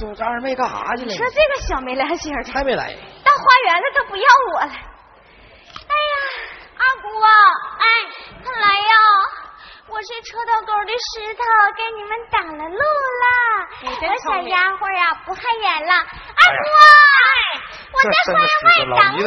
哎呀，这二妹干啥去了？你说这个小没良心的，还没来。到花园了，他不要我了。哎呀，二姑啊，哎，快来呀！我是车头沟的石头，给你们挡了路了。我小丫鬟呀，不害眼了。二姑，我在花园外等你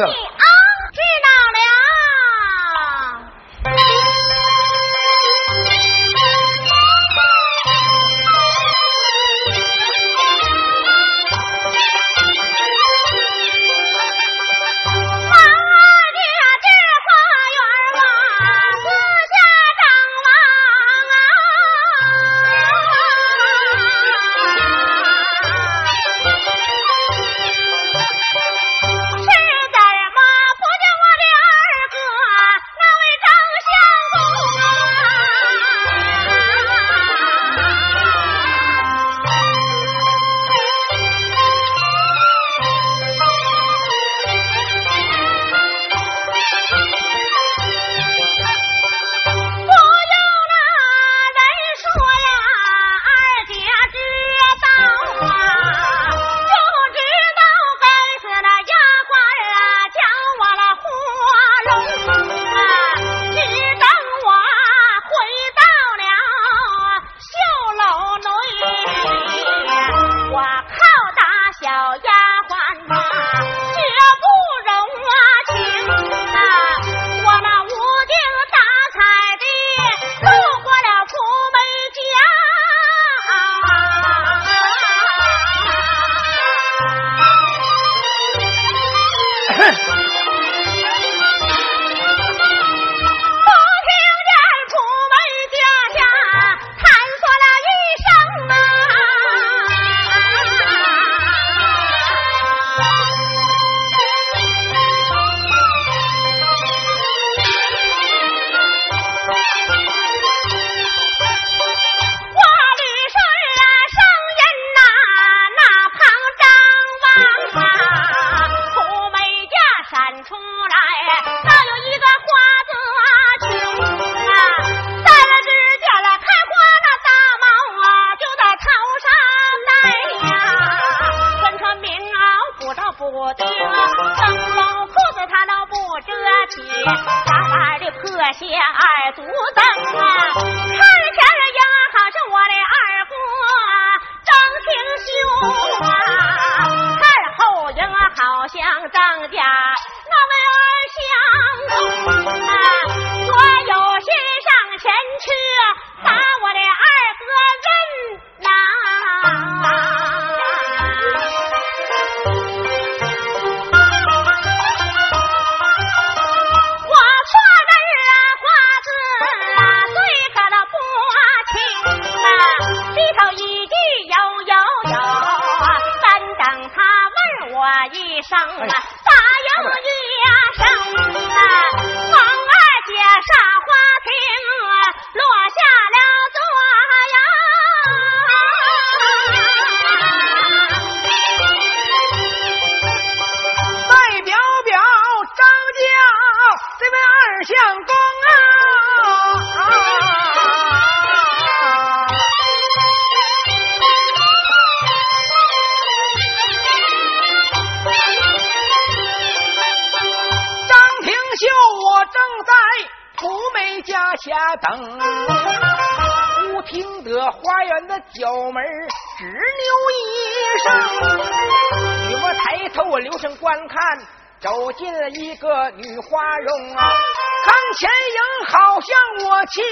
妻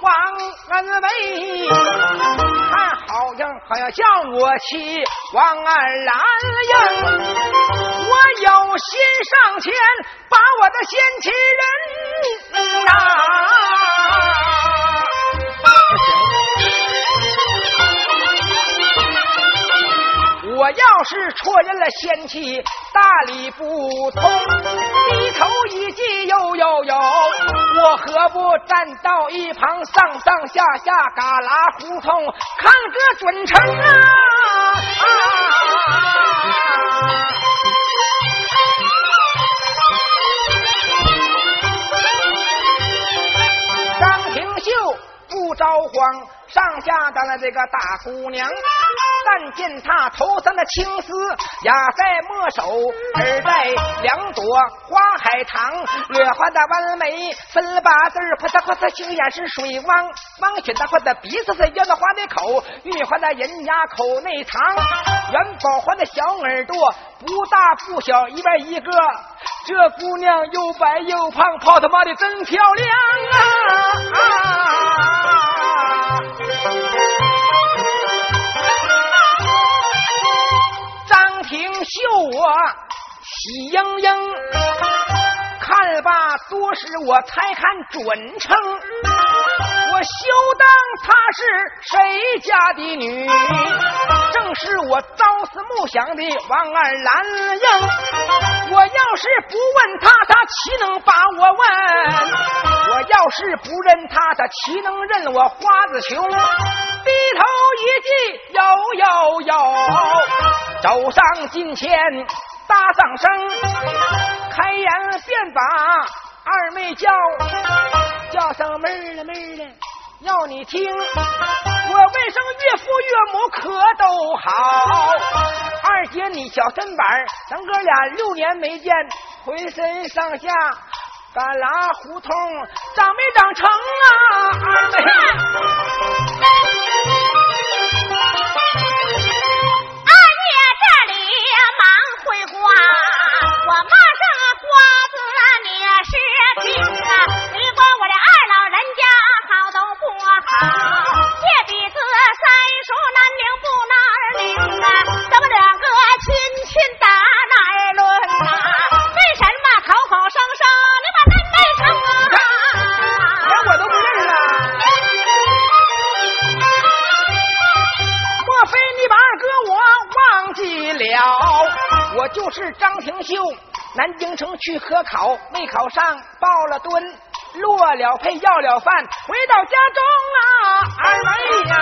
王恩威，他好像好像叫我妻王二郎呀。我有心上前把我的先妻人打。我要是戳认了仙气，大理不通，低头一记又又有，我何不站到一旁，上上下下旮旯胡同看个准成啊？张廷秀不不着慌，上下当了这个大姑娘。但见她头上的青丝压在墨手，耳戴两朵花海棠，略花的弯眉，分了八字儿，啪嗒啪嗒，杏眼是水汪汪，雪大花的鼻子是圆的花的口，玉花的人牙口内藏，元宝花的小耳朵不大不小，一边一个，这姑娘又白又胖，泡他妈的真漂亮啊！张秀我喜盈盈，看罢多时我才看准称。我休当她是谁家的女，正是我朝思暮想的王二兰英。我要是不问她，她岂能把我问？我要是不认她，她岂能认我花子熊？低头一记，有有有，走上近前，搭上声，开言便把二妹叫，叫声妹儿了妹儿了。要你听，我为生岳父岳母可都好。二姐你小身板，咱哥俩六年没见，浑身上下干拉胡同，长没长成啊？二妹。二爷这里忙回话，我马上花子是听啊，你管我这二老人家好都不好，借鼻子三叔难领不哪儿领啊，咱们两个亲亲打哪儿论啊？为什么口口声声你把恁没成啊？连我都不认了。莫非你把二哥我忘记了？我就是张廷秀，南京城去科考，没考上，报蹲，落了配，要了饭，回到家中啊，二妹呀，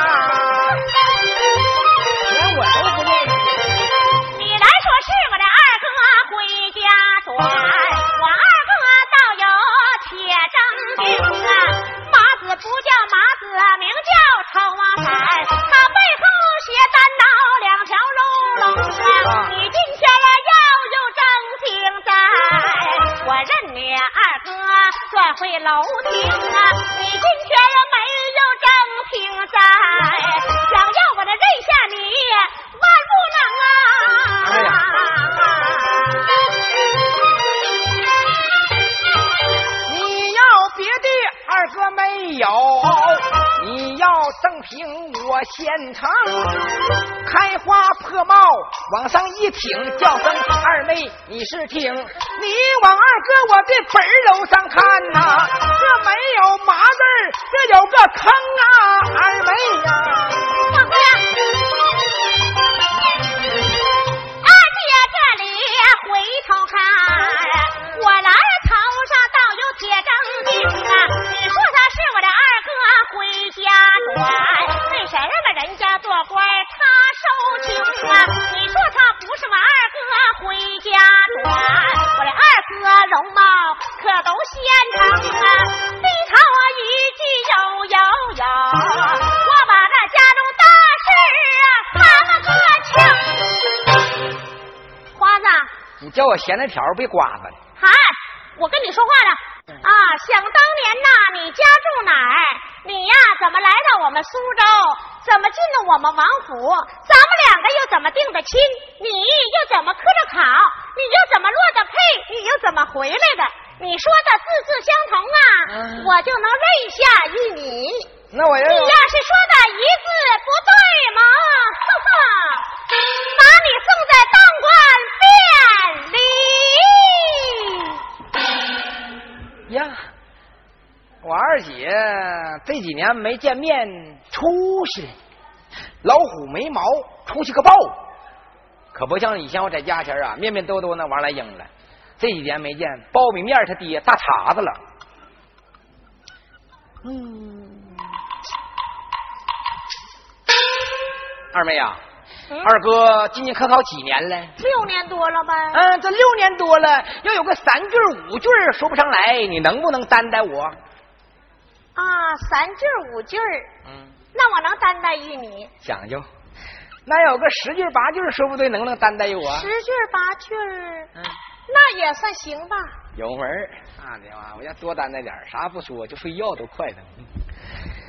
我现成。开花破帽往上一挺，叫声二妹你是听，你往二哥我的本楼上看呐、这没有麻字，这有个坑啊，啊？你说他不是我二哥回家转，我的二哥容貌可都现成啊！低头一句有有有，我把那家中大事啊他们可清。花子，你叫我咸菜条别刮巴了。嗨，我跟你说话呢啊！想当年呐，你家住哪儿？你呀，怎么来到我们苏州？怎么进了我们王府？两个又怎么定的亲？你又怎么磕着考？你又怎么落的配？你又怎么回来的？你说的字字相同啊，嗯我就能认下一你。那我要你要是说的一字不对嘛，哈哈，把你送在当官便里。呀，我二姐这几年没见面，出息，老虎没毛，出去个爆，可不像以前我在家前啊，面面兜兜那玩来应了。这几年没见，苞米面他爹大碴子了。嗯，二妹呀、嗯二哥今年科考几年了？六年多了呗。嗯，这六年多了，要有个三句五句说不上来，你能不能担待我？啊，三句五句嗯，那我能担待于你。讲究。那有个十句八句，说不对，能不能担待我？十句八句嗯，那也算行吧。有门儿。那的话，我要多担待点啥不说，就睡觉都快的。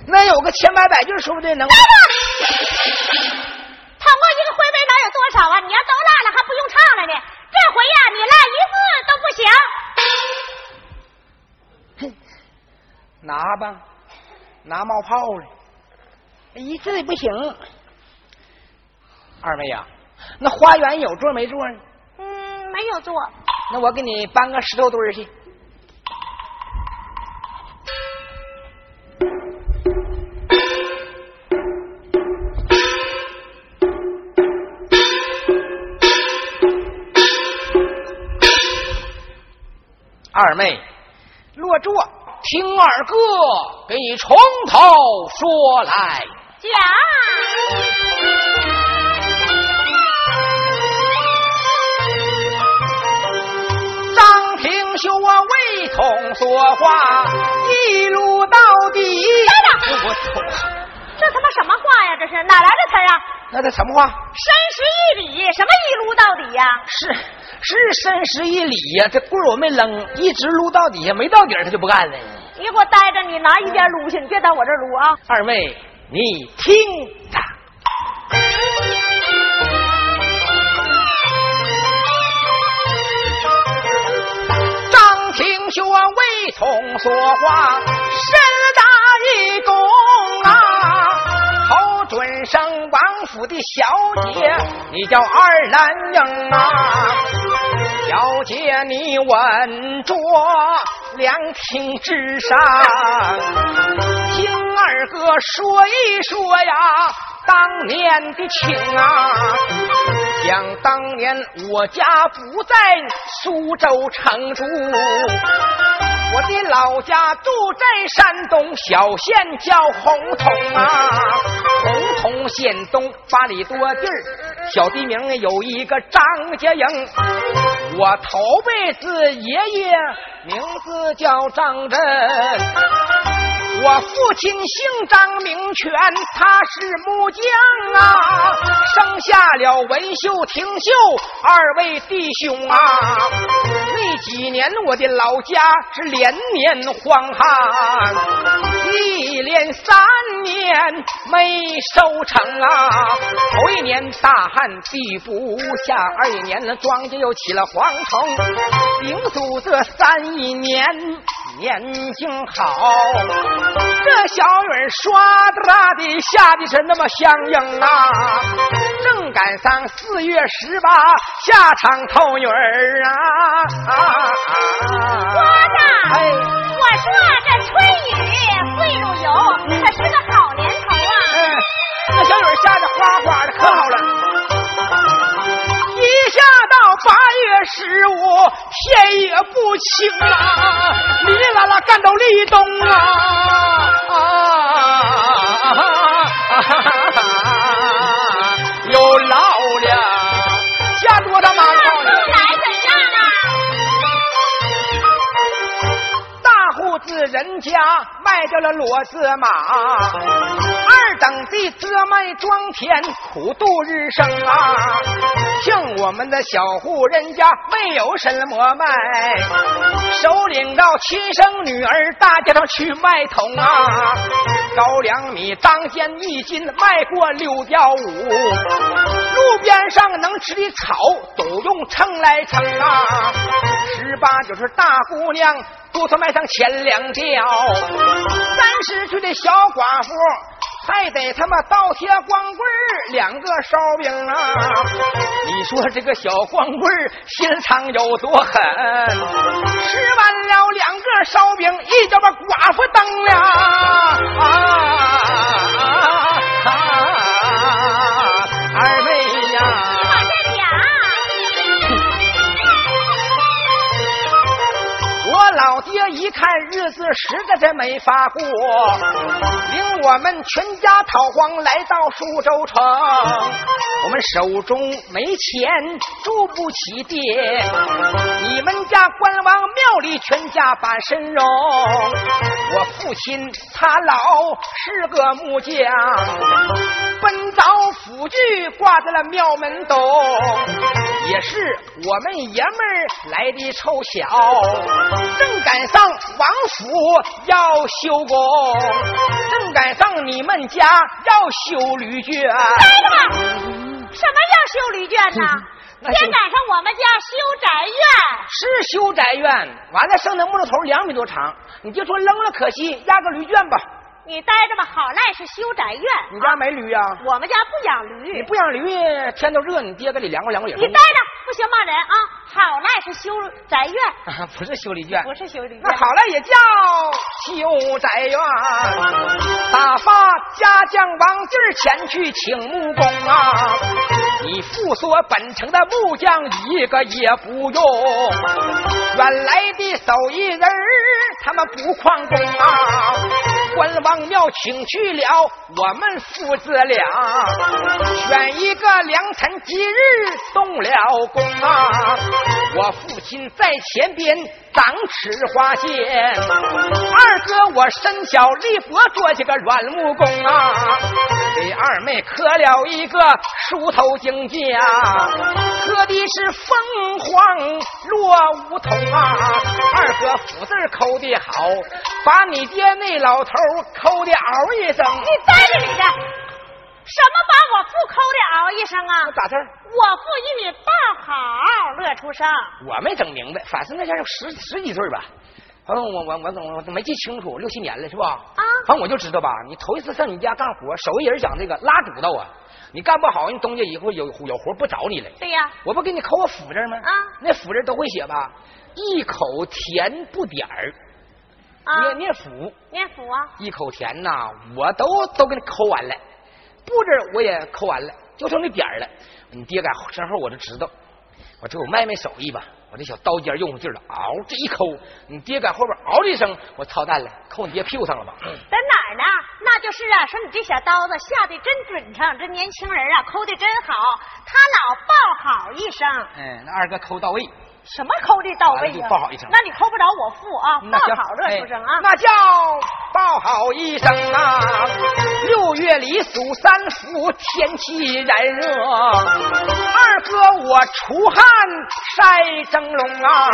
那有个千百百句，说不对，能。等唱过一个会背哪有多少啊？你要都烂了，还不用唱了呢。这回呀，你烂一字都不行。拿吧，拿冒泡了，一字也不行。二妹呀，那花园有座没座呢？嗯，没有座。那我给你搬个石头堆儿去。二妹，落座，听二哥给你从头说来。讲。未同说话，一路到底。这他妈什么话呀？这是哪来的词儿啊？那这什么话？深十一里，什么一撸到底呀？是是深十一里呀、这棍儿我没扔，一直撸到底下，没到底儿他就不干了。你给我待着，你拿一边撸去，你别在我这撸啊！二妹，你听着。张廷秀啊，未同说话，身大一弓啊，侯准生王府的小姐，你叫二兰英啊，小姐你稳着，两厅之上。听二哥说一说呀，当年的情啊，想当年我家不在苏州城住，我的老家住在山东小县叫洪洞啊，洪洞县东八里多地儿，小地名有一个张家营，我头辈子爷爷名字叫张震。我父亲姓张名权，他是木匠啊，生下了文秀、廷秀二位弟兄啊。那几年我的老家是连年荒旱，一连三年没收成啊。头一年大旱地不下，二一年呢庄稼又起了蝗虫，顶住这三一年年景好。这小雨儿唰哒的下的是那么相应啊，正赶上四月十八下场透雨儿啊啊啊！郭大，哎，我说这春雨会如油，可是个好年头啊！嗯，那小雨下的哗哗的，可好了。一下到八月十五，天也不晴啊，哩哩啦啦干到立冬啊啊！有狼，人家卖掉了骡子马，二等地遮卖庄田，苦度日生啊。像我们的小户人家没有什么卖，首领到亲生女儿大街上去卖桶啊。高粱米当间一斤卖过六吊五，路边上能吃的草都用秤来称啊。十八九是大姑娘，多头卖上千两吊；三十岁的小寡妇，还得他妈倒贴光棍两个烧饼啊！你说这个小光棍心肠有多狠？吃完了两个烧饼，一脚把寡妇蹬了啊！啊二爹一看日子实在是没法过，领我们全家逃荒来到苏州城。我们手中没钱，住不起店。你们家关王庙里全家把身荣，我父亲他老是个木匠，奔早斧锯挂在了庙门东，也是我们爷们儿来的凑巧，正赶上王府要修工，正赶上你们家要修驴圈。待着吧，什么叫修驴圈呢？先赶上我们家修宅院，是修宅院，完了剩的木头头两米多长，你就说扔了可惜，压个驴圈吧。你待着吧，好赖是修宅院。你家没驴呀？我们家不养驴。你不养驴，天都热，你爹给你凉快凉快也。你待着，不行骂人啊！好赖是修宅院，不是修理院，不是修理院。那好赖也叫修宅院。打发家将王进前去请木工啊！你父所本城的木匠一个也不用，原来的手艺人他们不旷工啊！关王庙请去了我们父子俩，选一个良辰吉日动了工啊！我父亲在前边掌持花线，二哥我身小力薄做起个软木工啊！给二妹刻了一个梳头镜架，刻的是凤凰落梧桐啊！二哥福字抠的好，把你爹那老头抠的嗷一声。你呆着你的，什么把我父抠的嗷一声啊？咋事我父一米八好乐出声。我没整明白，反正那家有十十几岁吧。反正我我我我我没记清楚，六七年了是吧？啊。反正我就知道吧，你头一次上你家干活，手艺人讲这个拉主道啊，你干不好，人东家以后有有活不找你了。对呀。我不给你抠个斧字吗？啊。那斧字都会写吧？一口甜不点儿。啊。念念斧。念斧啊。一口甜呐，我都都给你抠完了，布置我也抠完了，就剩那点儿了。你爹在身后我就知道，我这我卖卖手艺吧。我这小刀尖用上劲了，嗷，这一抠，你爹在后边嗷的一声，我操蛋了，扣你爹屁股上了吧？在哪儿呢？那就是啊，说你这小刀子下的真准成，这年轻人啊抠的真好，他老报好一声。嗯，那二哥抠到位。什么抠的到位啊？报好一声。那你抠不着我付啊，报好乐出声啊。那叫报好一声啊！六月里数三伏，天气炎热，二哥我出汗晒蒸笼啊！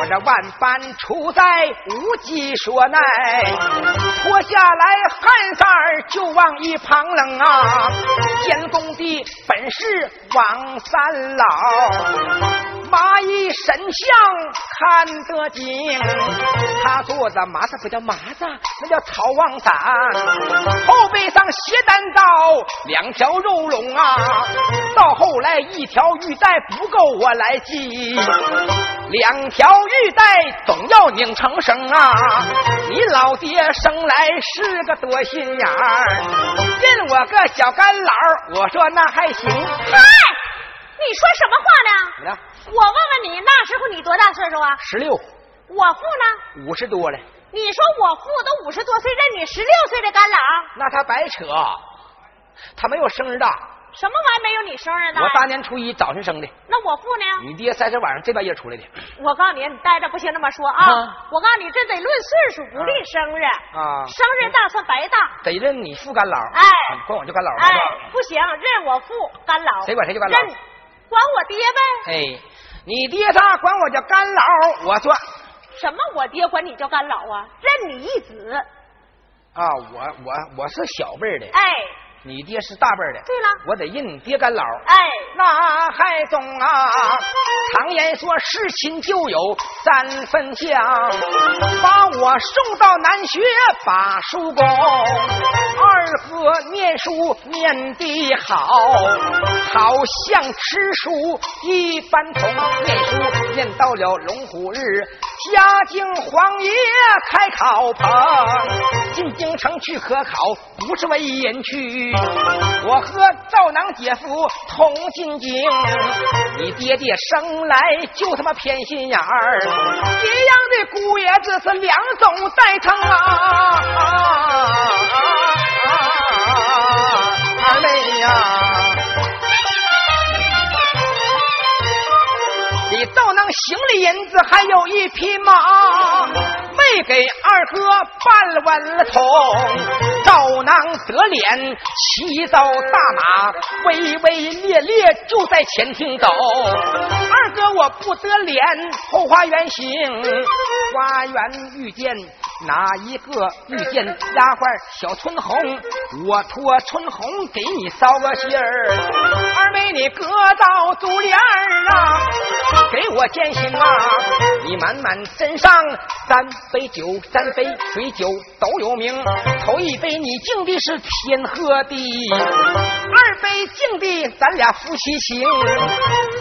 我这万般出在无计所奈，脱下来汗衫儿就往一旁扔啊！监工的本是王三老。蚂蚁神像看得紧，他坐着麻子不叫麻子，那叫草王伞，后背上斜单刀，两条肉龙啊，到后来一条玉带不够我来系，两条玉带总要拧成绳啊！你老爹生来是个多心眼儿，认我个小干老，我说那还行。嗨，你说什么话呢？怎么了？我问问你，那时候你多大岁数啊？十六。我父呢？五十多了。你说我父都五十多岁，认你十六岁的干老？那他白扯，他没有生日大。什么玩意没有你生日大？我大年初一早晨生的。那我父呢？你爹三十晚上这半夜出来的。我告诉你，你待着不行那么说啊！我告诉你，这得论岁数，不论生日啊。生日大算白大。得认你父干老。哎，管我叫干老。哎，不行，认我父干老。谁管谁叫干老？认管我爹呗。哎。你爹他管我叫干老，我说什么？我爹管你叫干老啊？认你一子啊！我我我是小辈的，哎，你爹是大辈的。对了，我得认你爹干老。哎，那还中啊！常言说，是亲就有三分像，把我送到南学把书攻。二哥念书念的好，好像吃书一般同。念书念到了龙虎日，家境皇爷开考棚，进京城去科考，不是为人去。我和赵囊姐夫同进京，你爹爹生来就他妈偏心眼儿，一样的姑爷子是两种带称啊。二妹呀，你倒能行李银子，还有一匹马，没给二哥办完了通，赵囊得脸，骑着大马，威威烈烈就在前厅走。二哥我不得脸，后花园行，花园遇见哪一个？遇见丫鬟小春红，我托春红给你捎个信儿。二妹你搁到珠帘儿啊，给我践行啊！你满满斟上三杯酒，三杯水酒都有名。头一杯你敬的是天和地，二杯敬的咱俩夫妻情，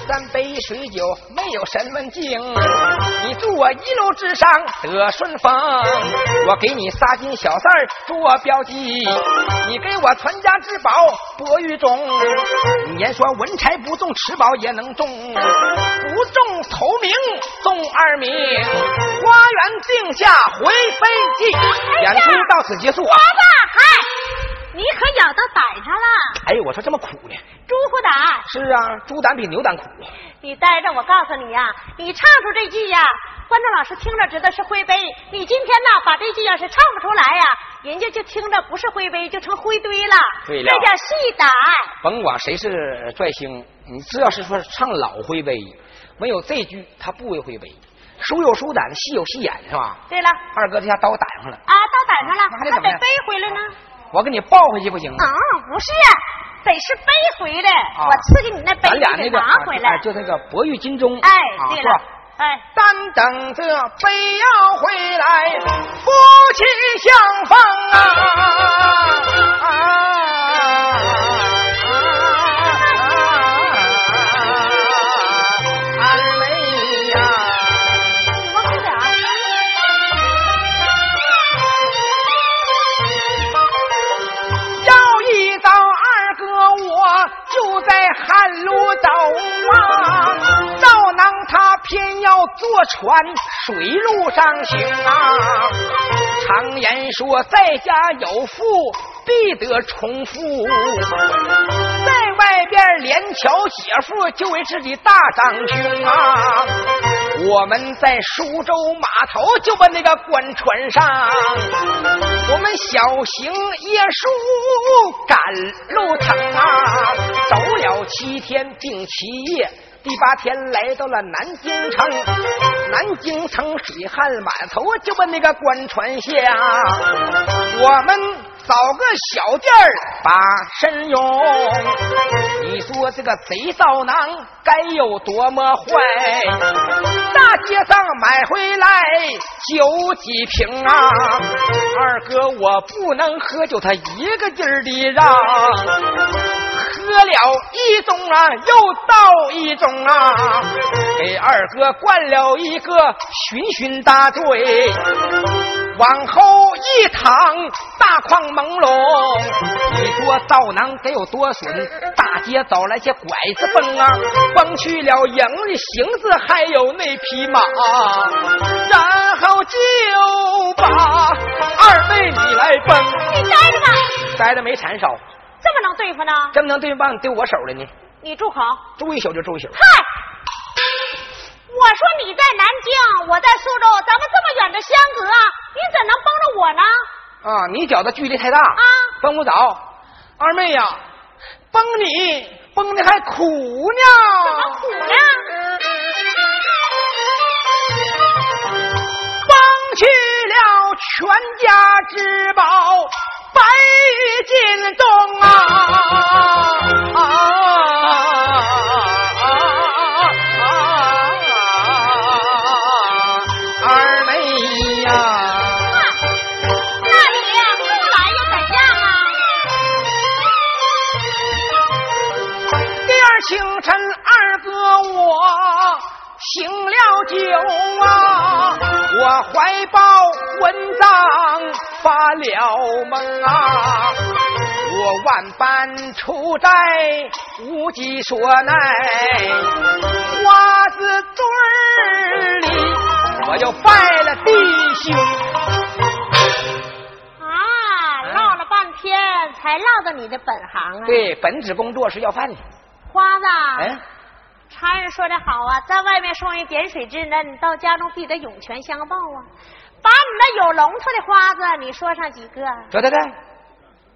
三杯水酒没有什么敬，你祝我一路之上得顺风。我给你仨金小三儿做标记，你给我传家之宝博玉中。言说文才不中，吃饱也能中，不中头名中二名，花园定下回飞记。演出到此结束。王八，嗨，你可咬到逮上了。哎呦，我说这么苦呢？猪虎胆。是啊，猪胆比牛胆苦。你待着，我告诉你呀，你唱出这句呀，观众老师听着知道是灰碑。你今天呢，把这句要是唱不出来呀，人家就听着不是灰碑，就成灰堆了。对了，这叫戏胆。甭管谁是拽星，你只要是说唱老灰碑，没有这句他不为灰碑。书有书胆，戏有戏眼，是吧？对了，二哥这下刀胆上了。啊，刀胆上了，还得背回来呢。我给你抱回去不行吗？啊，不是，得是背回来。我赐给你那杯，咱俩那个拿回来，就那个博玉金钟。哎，对了，哎，单等着杯要回来，夫妻相逢啊。路走啊，赵囊他偏要坐船水路上行啊。常言说，在家有富必得重富，在外边连桥姐夫就为自己大长兄啊。我们在苏州码头就把那个官船上，我们小行夜书赶路程啊，走了七天并七夜，第八天来到了南京城，南京城水旱码头就把那个官船下，我们。找个小店儿把身用，你说这个贼少囊该有多么坏？大街上买回来酒几瓶啊？二哥我不能喝酒，他一个劲儿的让，喝了一盅啊，又倒一盅啊，给二哥灌了一个醺醺大醉，往后一躺，大框。朦胧，你说道囊得有多损？大街找来些拐子崩啊，崩去了营里行子，还有那匹马，然后就把二妹你来崩。你待着吧，待着没缠烧。这么能对付呢？这么能对付，把你丢我手里呢？你住口！住一宿就住一宿。嗨，我说你在南京，我在苏州，咱们这么远的相隔，你怎能帮着我呢？啊，你觉得距离太大啊，崩不着。二妹呀，崩你崩的还苦呢。怎么苦呢？崩去了全家之宝，百斤重啊！清醒了酒啊，我怀抱文章发了梦啊，我万般出寨无计所奈，花子堆里我又拜了弟兄啊，唠了半天才唠到你的本行啊，对，本职工作是要饭的。花子，哎，常人说的好啊，在外面送人点水之恩，到家中必得涌泉相报啊。把你那有龙头的花子，你说上几个？对对对，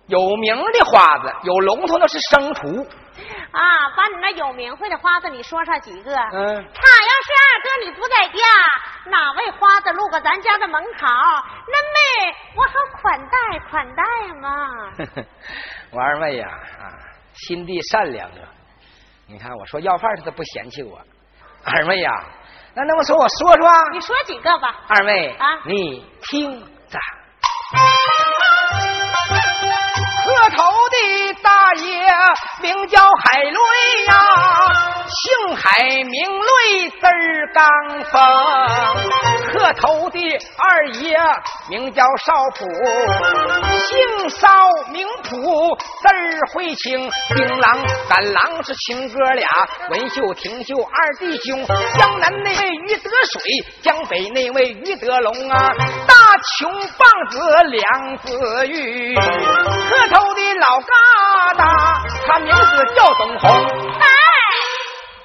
有名的花子，有龙头那是生厨。啊，把你那有名讳的花子，你说上几个？嗯，他要是二哥你不在家，哪位花子路过咱家的门口，那妹我好款待款待嘛。我二妹呀，啊，心地善良啊。你看我说要饭，他都不嫌弃我。二妹呀，那那么说我说说，你说几个吧。二妹啊，你听着。头的大爷名叫海瑞呀，姓海名瑞字刚峰。磕头的二爷名叫少普，姓少名普字儿会清。丁郎赶郎是亲哥俩，文秀挺秀二弟兄。江南那位于德水，江北那位于德龙啊，穷棒子梁子玉。磕头的老疙瘩，他名字叫董红。哎，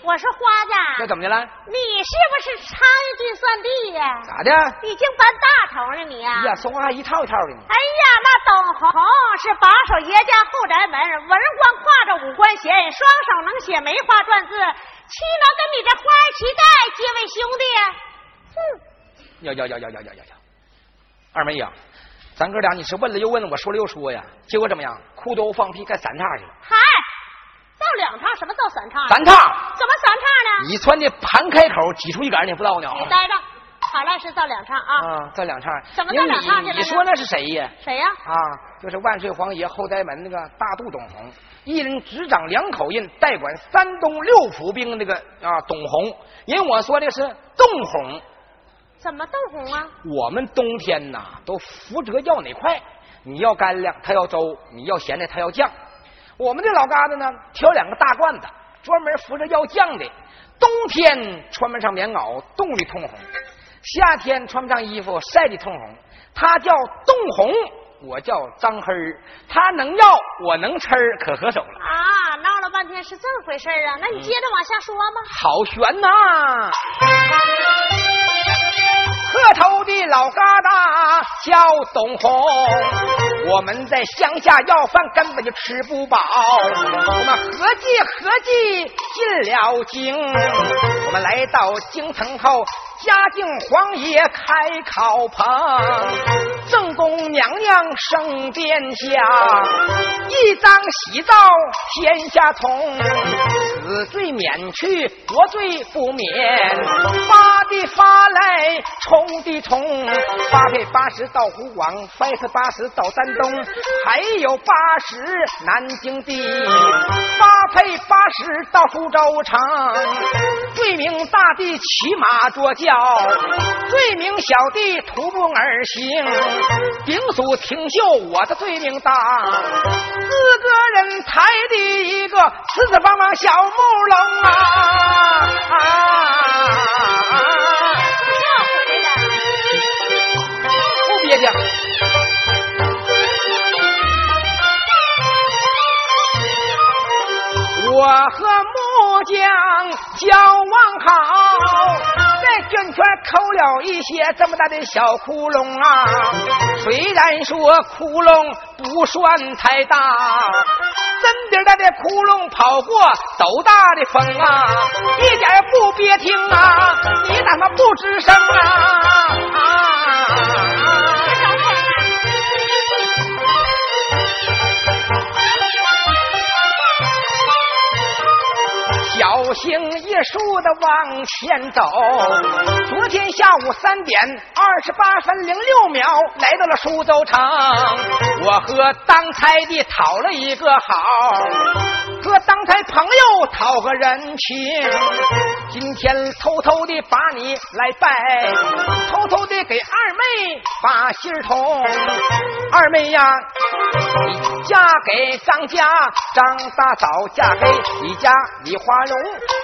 我说花子，这怎么的了？你是不是插一句算地呀？咋的？已经搬大头了你呀？呀，说话一套一套的呢。哎呀，那董红是把守爷家后宅门，文官挎着五官衔，双手能写梅花篆字，岂能跟你这花儿旗带结为兄弟？哼！呀呀呀呀呀呀呀呀！二妹呀，咱哥俩你是问了又问，我说了又说呀，结果怎么样？裤兜放屁干三叉去了。嗨，造两叉什么造三叉？三叉？怎么三叉呢？你穿的盘开口挤出一杆你不知道呢？你待着，好赖是造两叉啊！啊，造两叉。怎么造两叉去了？你说那是谁呀？谁呀？啊，就是万岁皇爷后宅门那个大肚董洪，一人执掌两口印，代管山东六府兵那个啊董红。人我说的是洞红。怎么豆红啊？我们冬天呐，都扶着要哪块？你要干粮，他要粥；你要咸的，他要酱。我们这老疙瘩呢，挑两个大罐子，专门扶着要酱的。冬天穿不上棉袄，冻的通红；夏天穿不上衣服，晒的通红。他叫冻红，我叫张黑儿。他能要，我能吃儿，可合手了。啊，闹了半天是这么回事啊？那你接着往下说吗？好悬呐！磕头的老疙瘩叫董红，我们在乡下要饭根本就吃不饱，我们合计合计进了京，我们来到京城后，嘉靖皇爷开考棚，正宫娘娘升殿下，一张喜照天下通，死罪免去，活罪不免，发的发来冲的冲，发配八十到湖广，发配八十到山东，还有八十南京的，发配八十到苏州城，罪名大弟骑马捉轿，罪名小弟徒步而行，顶属挺秀我的罪名大，四个人抬的一个四四方方小木笼啊啊！不憋屈。我和木匠交往好，全抠了一些这么大的小窟窿啊。虽然说窟窿不算太大，真顶大的窟窿跑过斗大的风啊，一点也不憋听啊，你怎么不吱声啊？啊！小心翼数的往前走。昨天下午三点二十八分零六秒来到了苏州城，我和当差的讨了一个好，和当差朋友讨个人情。今天偷偷的把你来拜，偷偷的给二妹把信儿通。二妹呀，嫁给张家张大嫂，嫁给李家李花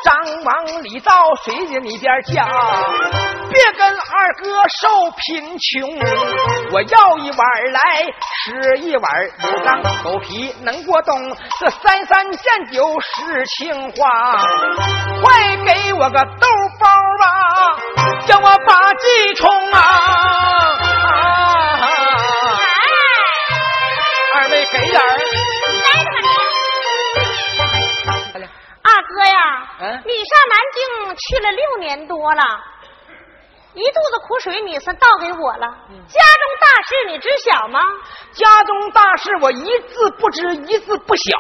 张王李赵谁家里边家？别跟二哥受贫穷我要一碗来吃一碗有张狗皮能过冬这三三见酒是情话。快给我个豆包吧叫我把鸡冲啊！二位给点哥呀，嗯、你上南京去了六年多了，一肚子苦水你算倒给我了。嗯、家中大事你知晓吗？家中大事我一字不知，一字不晓。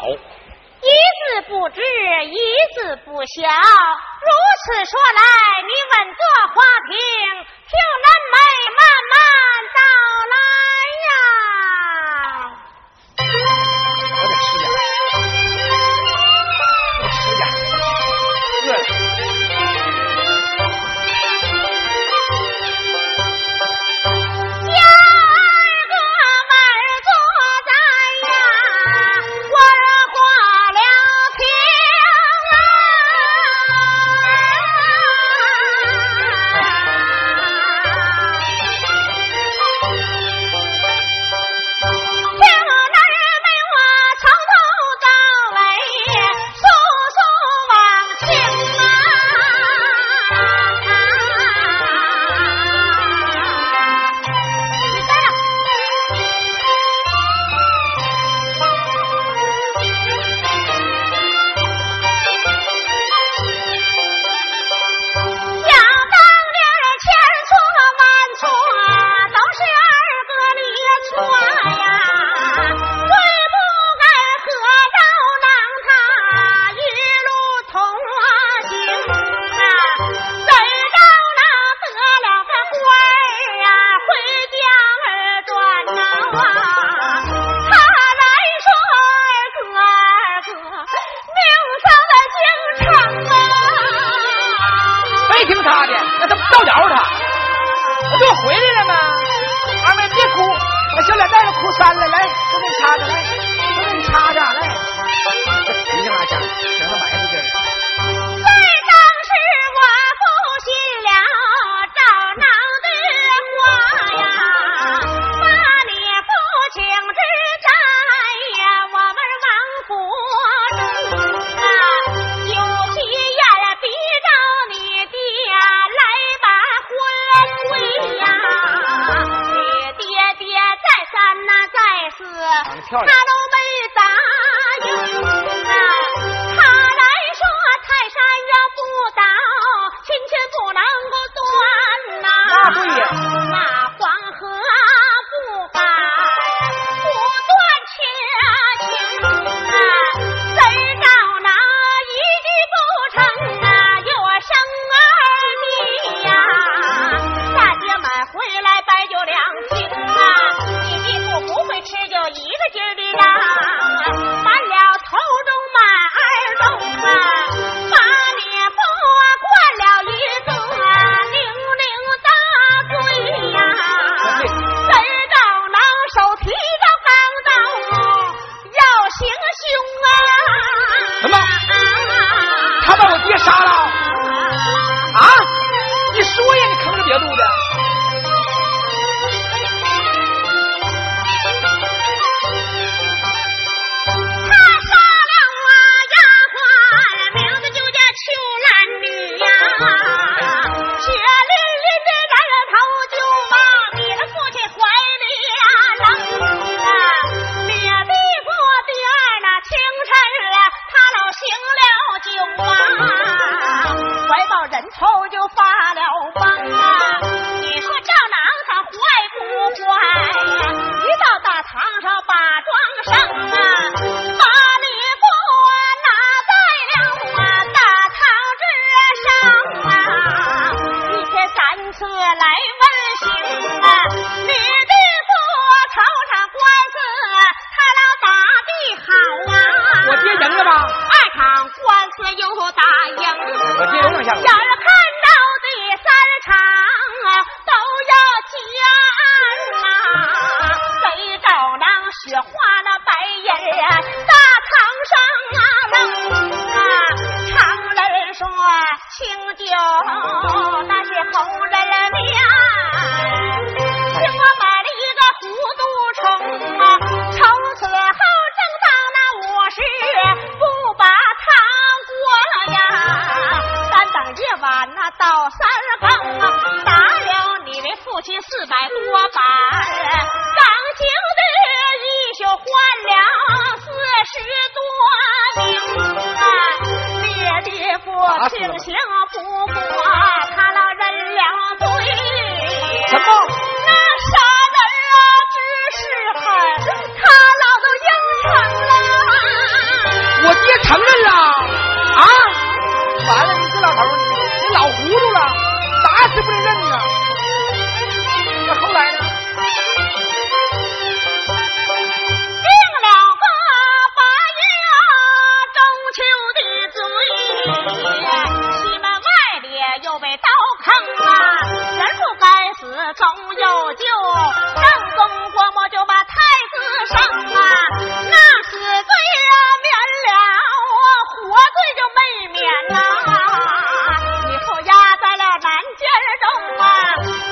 一字不知，一字不晓。如此说来，你稳坐花瓶，听南美慢慢。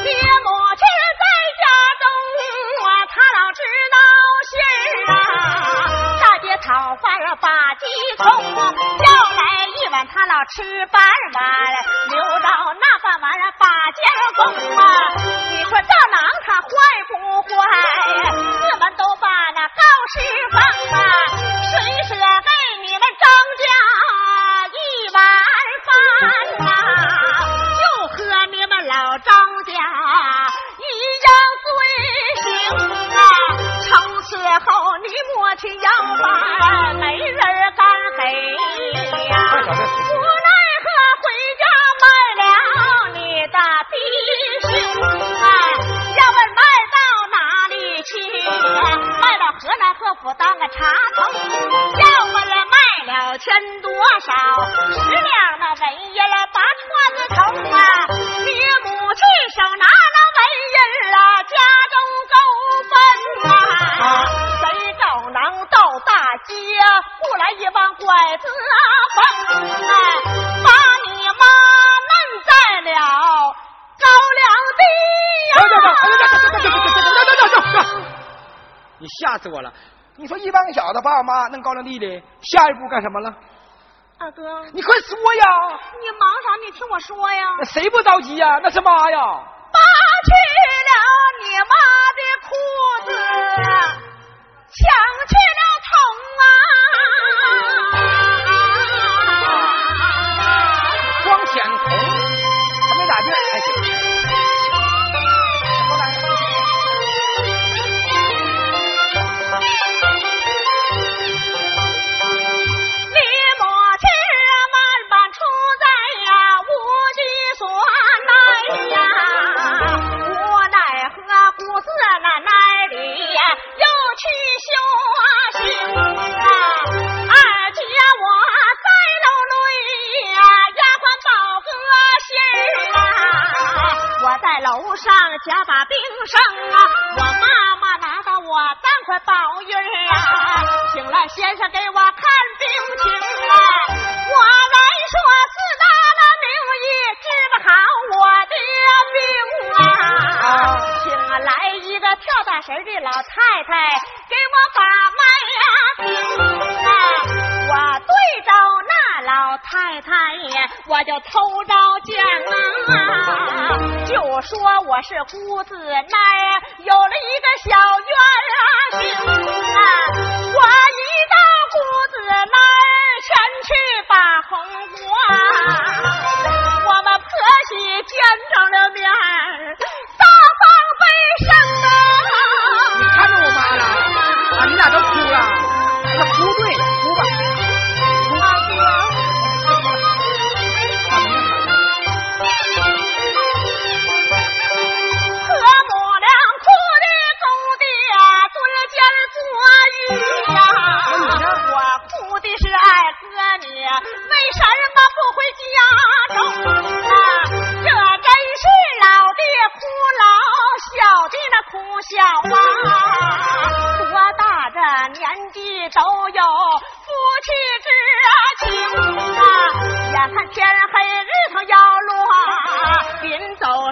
爹母亲在家中啊，他老知道事儿啊。大姐炒饭把鸡葱啊，要来一碗，他老吃半碗，留到那饭碗把家供啊。你说这郎它坏不坏？四门都把那高示放啊，谁说？饭，妈弄高粱地里，下一步干什么了？二哥，你快说呀！你忙啥？你听我说呀！那谁不着急呀？那是妈呀！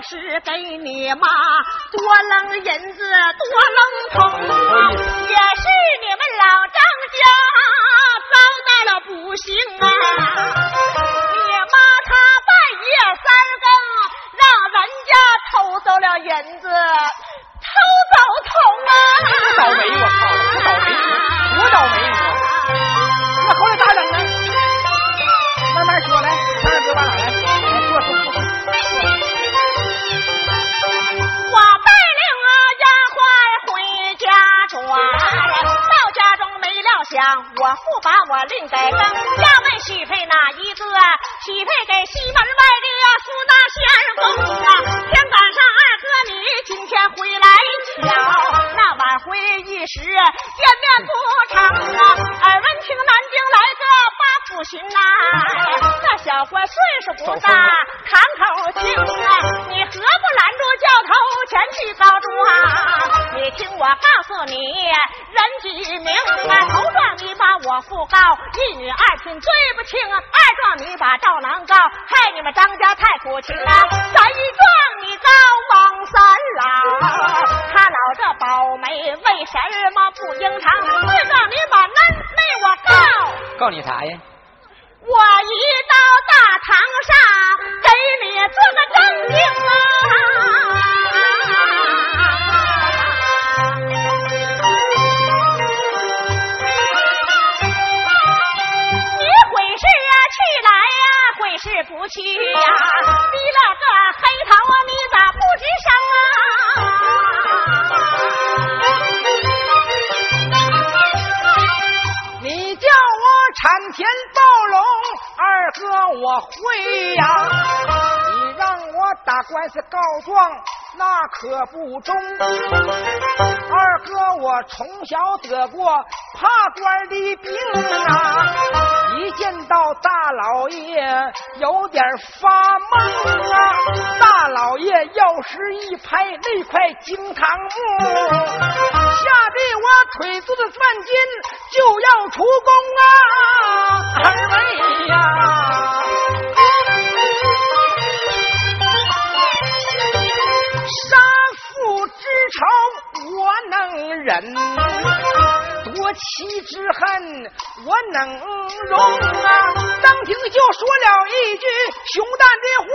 临走时给你妈多扔银子多扔铜，也是你们老张家遭到了不幸啊！你妈她半夜三更让人家偷走了银子，偷走铜啊！倒霉我操，多倒霉，多倒霉你说。那后来咋整呢？慢慢说来，三二哥往哪来？来坐坐坐坐。想，我父把我另给更，要问许配哪一个？许配给西门外的苏大仙公啊！天赶上二哥你今天回来巧，那晚回一时见面不成啊！耳闻听南京来个八府巡呐，那小伙岁数不大，堂口轻啊，你何不拦住教头前去告状啊？你听我告诉你，人几名啊？头我父高，一女二亲罪不轻啊；二壮你把赵郎告，害你们张家太苦情啊；可不中。二哥我从小得过怕官的病啊，一见到大老爷有点发懵啊。大老爷要是一拍那块惊堂木，吓得我腿肚子转筋，就要出宫啊！二位呀！仇我能忍，夺妻之恨我能容啊！张廷就说了一句熊蛋的话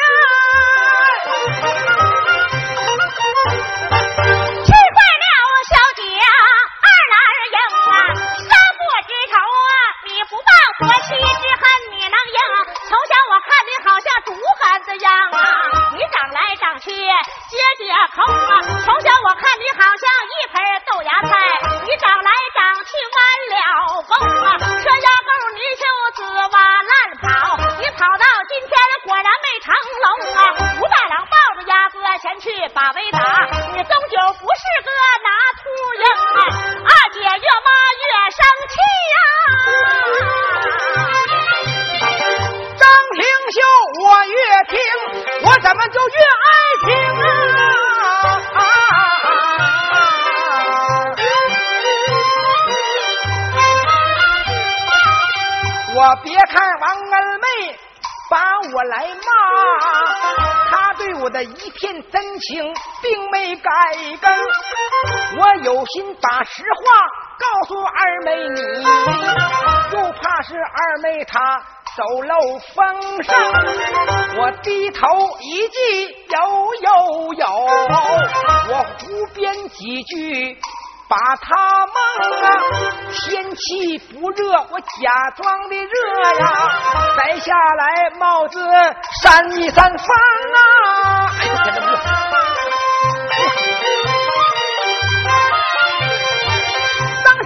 呀。气坏了小姐二郎英啊！杀父之仇啊，不报国妻之恨你能赢？从小我看你好像竹竿子样啊，你长来长去结结空啊！从小我看你好像一盆豆芽菜，你长来长去弯了弓啊！车压钩你就自挖乱跑，你跑到今天果然没成龙啊！武大郎抱着鸭子前去把围打，你终究不是个拿秃鹰啊！二姐越骂越生气呀、张廷秀，我越听我怎么就越爱听啊！我别看王二妹把我来骂，她对我的一片真情并没改更。我有心把实话告诉二妹你，又怕是二妹她走漏风声。我低头一记有有有，我胡编几句。把他蒙啊！天气不热，我假装的热呀，摘下来帽子扇一扇风啊！哎呦，天这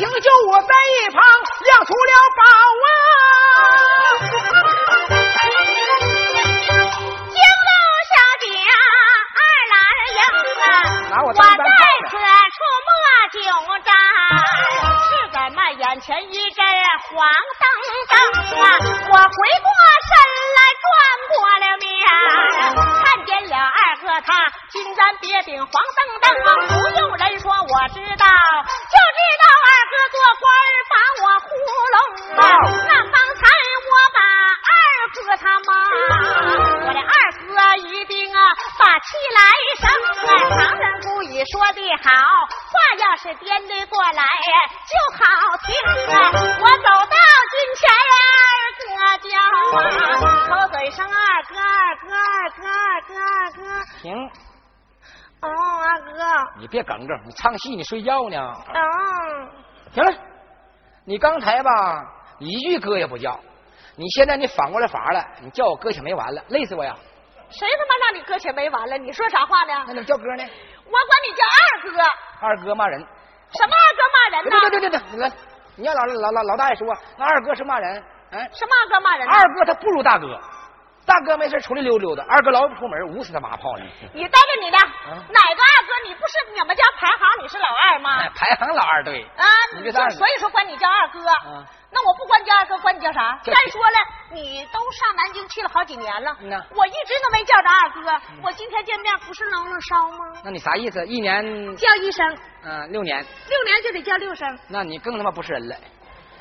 廷就我在一旁亮出了宝啊！京东小姐二郎英啊，我在此处莫久站，是怎么眼前一阵黄澄澄啊？我回过身来转过了面，看见了可他金簪别顶黄澄澄啊！不用人说我知道，就知道二哥做官把我糊弄了！那方才我把哥他妈，我的二哥一定啊把气来生啊！常人故语说的好，话要是颠对过来就好听啊！我走到近前二哥叫啊，口嘴声二哥二哥二哥二哥二哥，行，哦二哥，你别梗梗，你唱戏你睡觉呢。嗯。行了，你刚才吧一句哥也不叫，你现在你反过来法了，你叫我搁且没完了，累死我呀！谁他妈让你搁且没完了？你说啥话呢？那怎么叫哥呢？我管你叫二哥，二哥骂人。什么二哥骂人呢？对对对对对，你来，你要老老老老大爷说，那二哥是骂人，哎，什么二哥骂人？二哥他不如大哥，大哥没事出来溜溜的，二哥老不出门，捂死他妈炮呢。你待着你的，哪个二哥？你不是你们家排行你是老二吗？哎排行老二对，啊，所以说管你叫二哥。嗯那我不管你叫二哥，管你叫啥？再说了，你都上南京去了好几年了，嗯呐我一直都没叫着二哥。我今天见面不是冷冷烧吗？那你啥意思？一年叫一声，嗯、六年，六年就得叫六声。那你更他妈不是人了。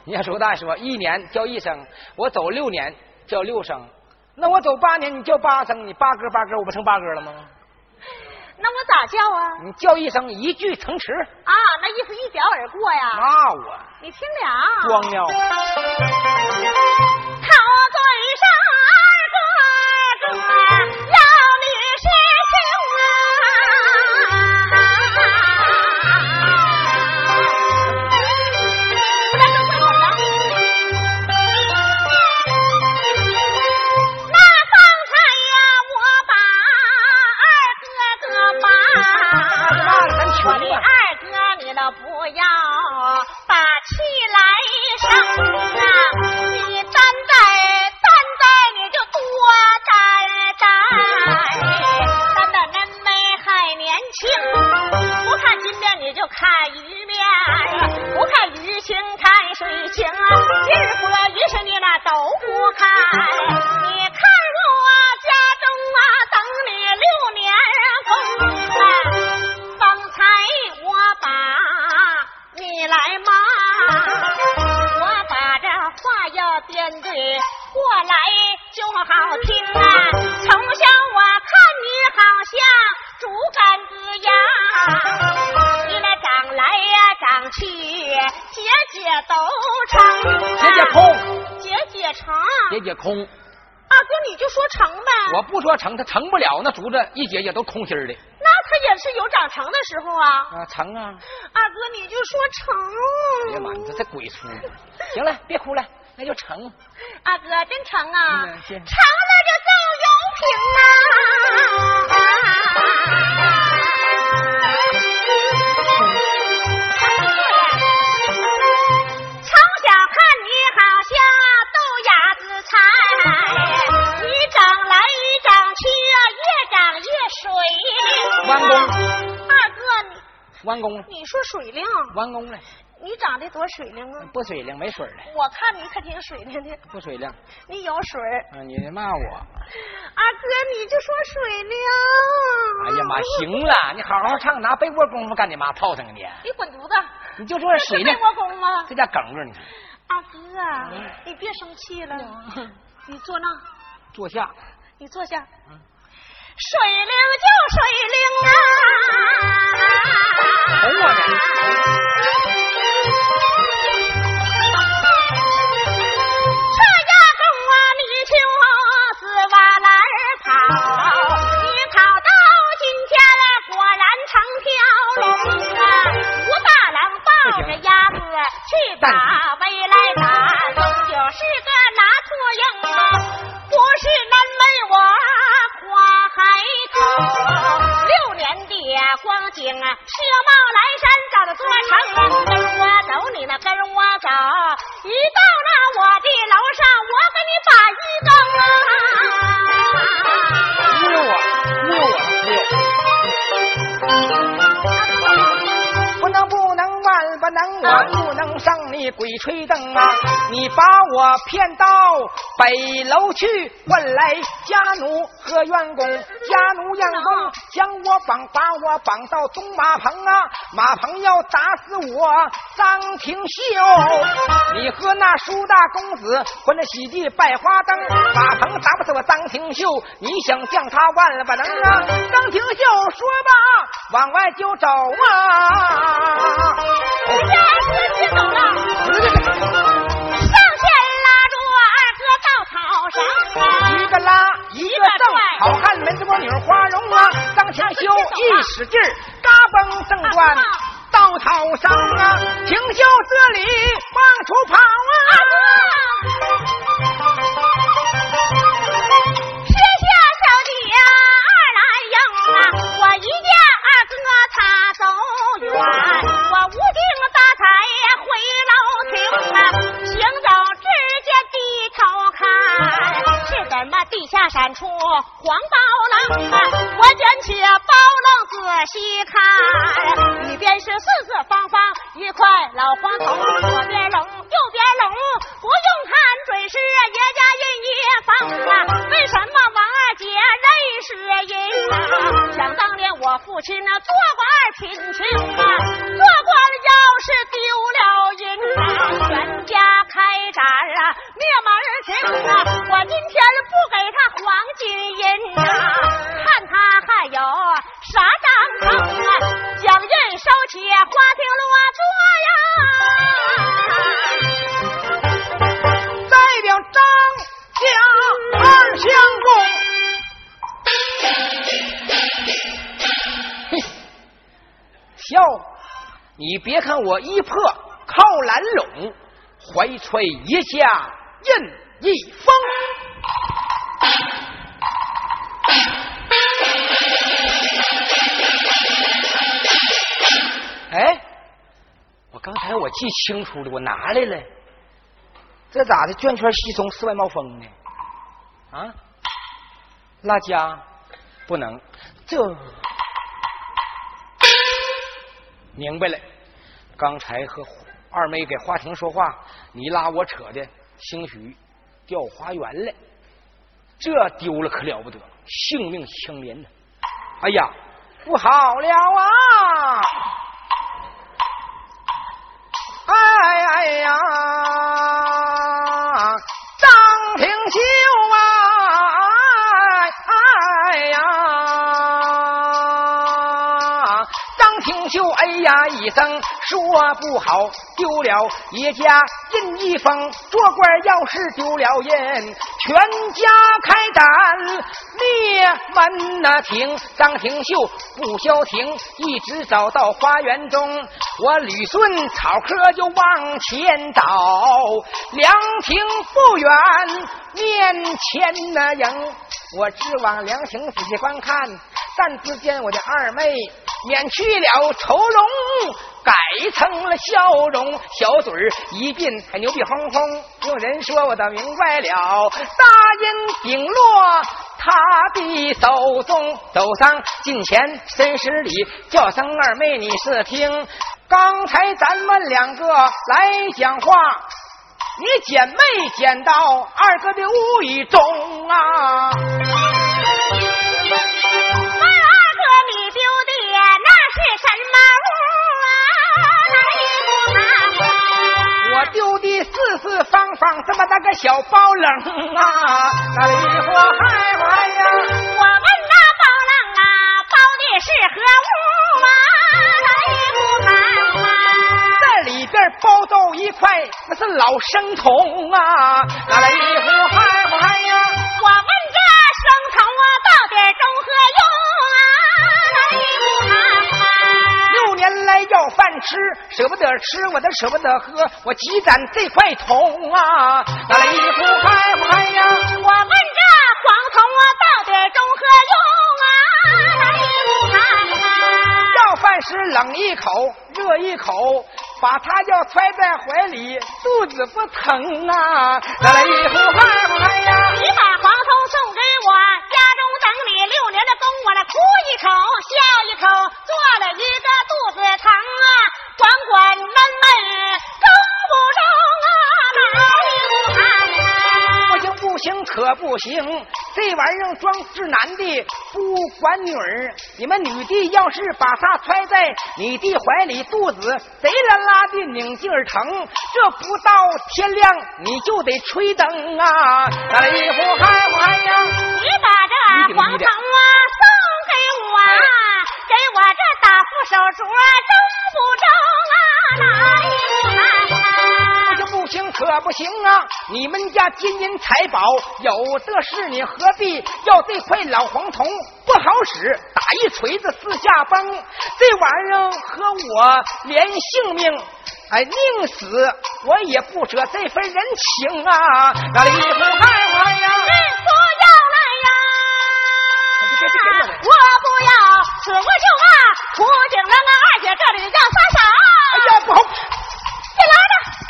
你要说大爷说一年叫一声，我走六年叫六声，那我走八年你叫八声，你八哥八哥，我不成八哥了吗？那我咋叫啊？你叫一声一句成词。啊，那意思一表而过呀。那我你听俩。装呢。头嘴上二个你，你站在站在你就多担待。你站在恁妹还年轻，不看金面你就看玉面。不看鱼情看水情，日不落余生你俩都不看。空。二哥你就说成呗。我不说成，他成不了，那竹子一节节都空心儿的。那他也是有长成的时候啊。啊，成啊！二哥你就说成。哎呀妈，你这这鬼畜！行了，别哭了，那就成。二哥真成啊！嗯成了就奏油瓶啊！完工了，你说水灵，完工了，你长得多水灵啊！不水灵，没水了，我看你可挺水灵的，不水灵。你有水儿。啊，你骂我！二哥，你就说水灵。哎呀妈，行了，你好好唱，拿被窝功夫干你妈泡上啊你！你滚犊子！你就说水灵这是被，窝功吗？这家梗着你看，二哥啊，你别生气了，你坐那，坐下。你坐下。水灵就水灵啊！骗到北楼去，换来家奴和员工，家奴员工将我绑，把我绑到东马棚啊！马棚要打死我张廷秀，你和那舒大公子混着喜地拜花灯，马棚打不死我张廷秀，你想将他万了不能啊！张廷秀说罢，往外就走啊！哎呀，哥别走了，一个拉一个蹬，好汉门子光女花容啊！张廷秀一使劲儿，嘎嘣正断到草上啊！廷秀这里往出跑啊！天下小姐二来迎啊！我一见二哥他走远，我无精打采回楼厅啊，行走头看，是怎么地下闪出黄包棱啊？我捡起包楞仔细看，里边是四四方方一块老黄铜，吹一下印一封。哎，我刚才我记清楚了，我拿来了。这咋的？卷圈稀松，四外冒风呢？啊？拉家不能，这明白了。刚才和二妹给花亭说话，你拉我扯的，兴许掉花园了。这丢了可了不得，性命相连呢。哎呀，不好了啊！哎哎呀，张廷秀哎呀一声。说不好，丢了爷家印一封，做官要是丢了印，全家开胆灭门那庭。张廷秀不消停，一直找到花园中，我捋顺草科就往前找，凉亭不远，面前那迎，我直往凉亭仔细观看，但只见我的二妹免去了愁容。改成了笑容，小嘴儿一变还牛逼哄哄。有人说我倒明白了，大音顶落他的手中，走上近前深施礼，叫声二妹你是听。刚才咱们两个来讲话，你捡没捡到二哥的无意中啊？什么物啊？我丢的四四方方这么大个小包冷啊，那里呀！我问那包冷啊，包的是何物啊？哪里不看看？这里边包到一块，那是老生铜啊，那里！我问这生铜啊，到底中何用啊？哪里不看看？六年来要饭吃，舍不得吃，我都舍不得喝，我积攒这块铜啊，拿来一壶嗨嗨呀！我问这黄铜啊，到底中何用啊？拿一壶看看。要饭时冷一口，热一口，把它要揣在怀里，肚子不疼啊！拿来一壶嗨嗨呀！你把黄铜送给我，家中等你六年的功，我来哭一口，笑可不行！这玩意儿装是男的，不管女儿。你们女的要是把它揣在你的怀里，肚子贼拉拉的拧劲儿疼。这不到天亮你就得吹灯啊！来一壶嗨嗨呀！你把这黄铜啊送给我，给我这打副手镯中不中啊？哪一壶不行不行，可不行啊！你们家金银财宝有的是，你何必要这块老黄铜？不好使，打一锤子四下崩。这玩意儿和我连性命，哎，宁死我也不舍这份人情啊！那里不害怕呀？不要来呀！我不要，死我就骂，苦井了那二姐这里要撒手。哎呀，不好！别拉着。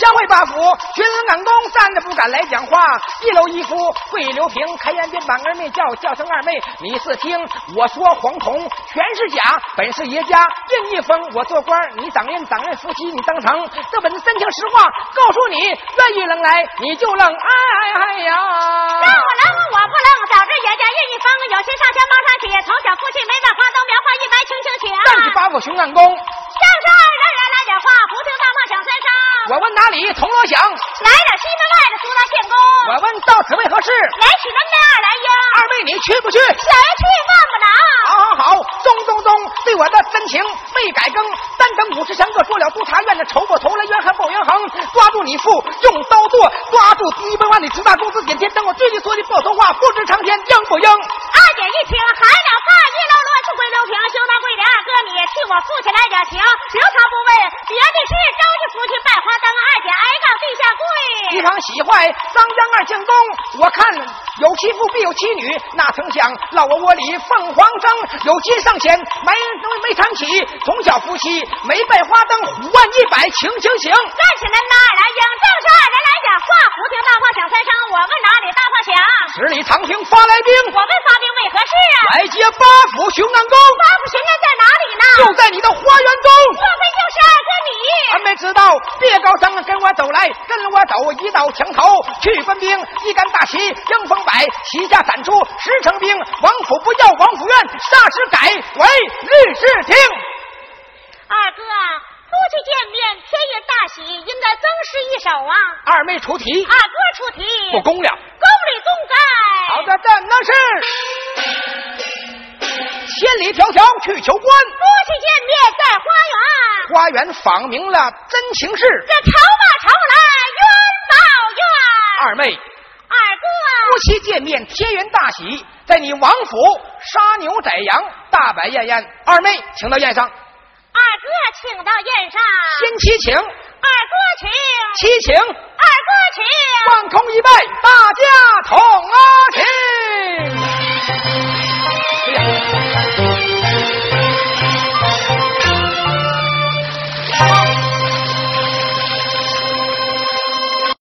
将会八府，群恩公站着不敢来讲话。一楼一夫跪刘平，开言便把二妹叫，叫声二妹，你是听我说黄铜全是假，本是爷家印一封，我做官，你掌印，掌印夫妻你当成，这本真情实话，告诉你，愿意扔来你就扔，哎哎呀！让我扔我不扔，早知爷家印一封，有心上前帮他起，从小夫妻没把花灯苗花一白，轻轻请。站起八府巡案公，相声二人人来点话，不听大骂响三声。我问哪里？铜锣响。来点西门外的苏大县公。我问到此为何事？来娶门内二来英。二妹你去不去？谁去万不能。好好好，咚咚咚，对我的真情未改更。三等五十强个做了督察院的筹进宫，我看有其父必有其女，哪曾想老我窝里凤凰争，有金上弦没没藏起，从小夫妻没拜花灯，虎万一百，请请请。站起来，哪来应？正是二人来讲话，不听大话响三声，我问哪里大话响？十里长亭发来兵，我问发兵为何事啊？来接八府熊南宫，八府雄安在哪里呢？就在你的花园中。知道，别高声，跟我走来，跟我走，一到墙头去分兵，一杆大旗迎风摆，旗下展出十成兵，王府不要王府院，霎时改为律师厅。二哥，夫妻见面，天也大喜，应该增诗一首啊。二妹出题，二哥出题，不公了。宫里公该。好的，怎么是？千里迢迢去求官，夫妻见面在花园，花园访明了真情事，这愁吧愁来冤报怨。二妹，二哥，夫妻见面天元大喜，在你王府杀牛宰羊，大摆宴宴。二妹，请到宴上。二哥，请到宴上。先七请，二哥请，七请，二哥请，万空一拜，大家同啊请。